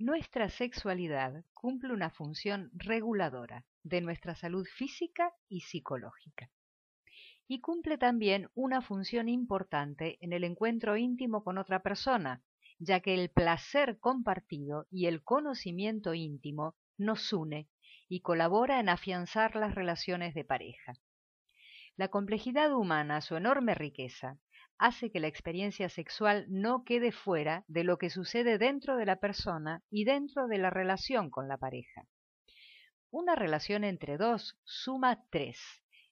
Nuestra sexualidad cumple una función reguladora de nuestra salud física y psicológica. Y cumple también una función importante en el encuentro íntimo con otra persona, ya que el placer compartido y el conocimiento íntimo nos une y colabora en afianzar las relaciones de pareja. La complejidad humana, su enorme riqueza, hace que la experiencia sexual no quede fuera de lo que sucede dentro de la persona y dentro de la relación con la pareja. Una relación entre dos suma tres.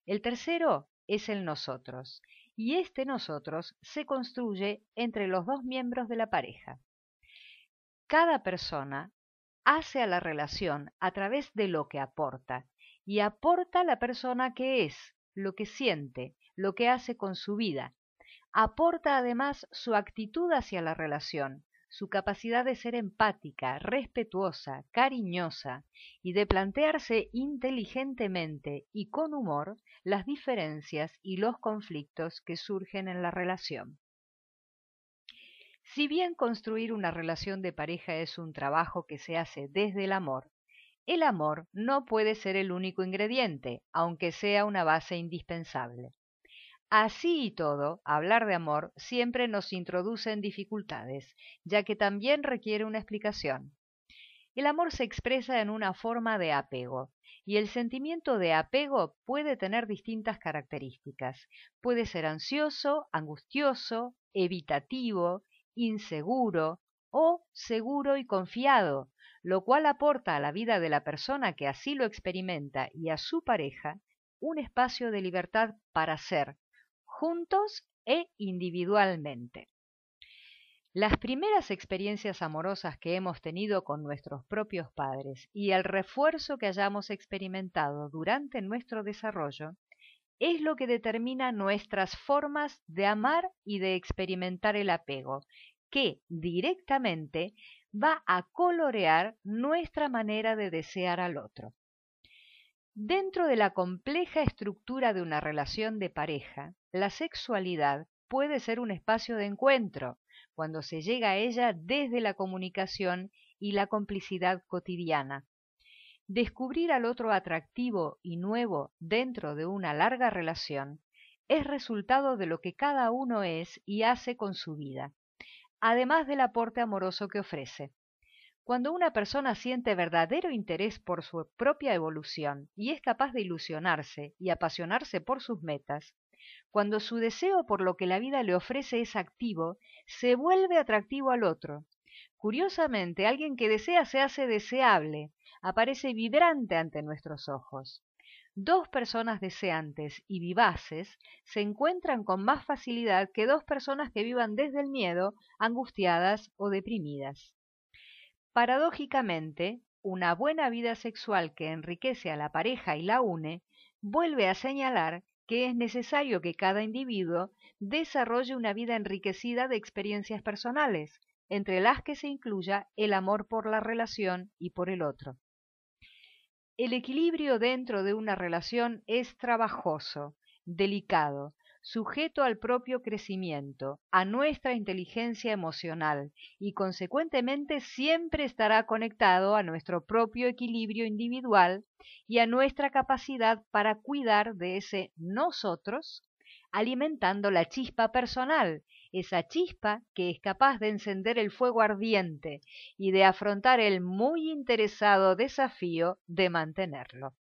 El tercero es el nosotros, y este nosotros se construye entre los dos miembros de la pareja. Cada persona hace a la relación a través de lo que aporta, y aporta la persona que es, lo que siente, lo que hace con su vida, Aporta además su actitud hacia la relación, su capacidad de ser empática, respetuosa, cariñosa y de plantearse inteligentemente y con humor las diferencias y los conflictos que surgen en la relación. Si bien construir una relación de pareja es un trabajo que se hace desde el amor, el amor no puede ser el único ingrediente, aunque sea una base indispensable. Así y todo, hablar de amor siempre nos introduce en dificultades, ya que también requiere una explicación. El amor se expresa en una forma de apego, y el sentimiento de apego puede tener distintas características. Puede ser ansioso, angustioso, evitativo, inseguro o seguro y confiado, lo cual aporta a la vida de la persona que así lo experimenta y a su pareja un espacio de libertad para ser, juntos e individualmente. Las primeras experiencias amorosas que hemos tenido con nuestros propios padres y el refuerzo que hayamos experimentado durante nuestro desarrollo es lo que determina nuestras formas de amar y de experimentar el apego, que directamente va a colorear nuestra manera de desear al otro. Dentro de la compleja estructura de una relación de pareja, la sexualidad puede ser un espacio de encuentro, cuando se llega a ella desde la comunicación y la complicidad cotidiana. Descubrir al otro atractivo y nuevo dentro de una larga relación es resultado de lo que cada uno es y hace con su vida, además del aporte amoroso que ofrece. Cuando una persona siente verdadero interés por su propia evolución y es capaz de ilusionarse y apasionarse por sus metas, cuando su deseo por lo que la vida le ofrece es activo, se vuelve atractivo al otro. Curiosamente, alguien que desea se hace deseable, aparece vibrante ante nuestros ojos. Dos personas deseantes y vivaces se encuentran con más facilidad que dos personas que vivan desde el miedo, angustiadas o deprimidas. Paradójicamente, una buena vida sexual que enriquece a la pareja y la une, vuelve a señalar que es necesario que cada individuo desarrolle una vida enriquecida de experiencias personales, entre las que se incluya el amor por la relación y por el otro. El equilibrio dentro de una relación es trabajoso, delicado, sujeto al propio crecimiento, a nuestra inteligencia emocional y consecuentemente siempre estará conectado a nuestro propio equilibrio individual y a nuestra capacidad para cuidar de ese nosotros, alimentando la chispa personal, esa chispa que es capaz de encender el fuego ardiente y de afrontar el muy interesado desafío de mantenerlo.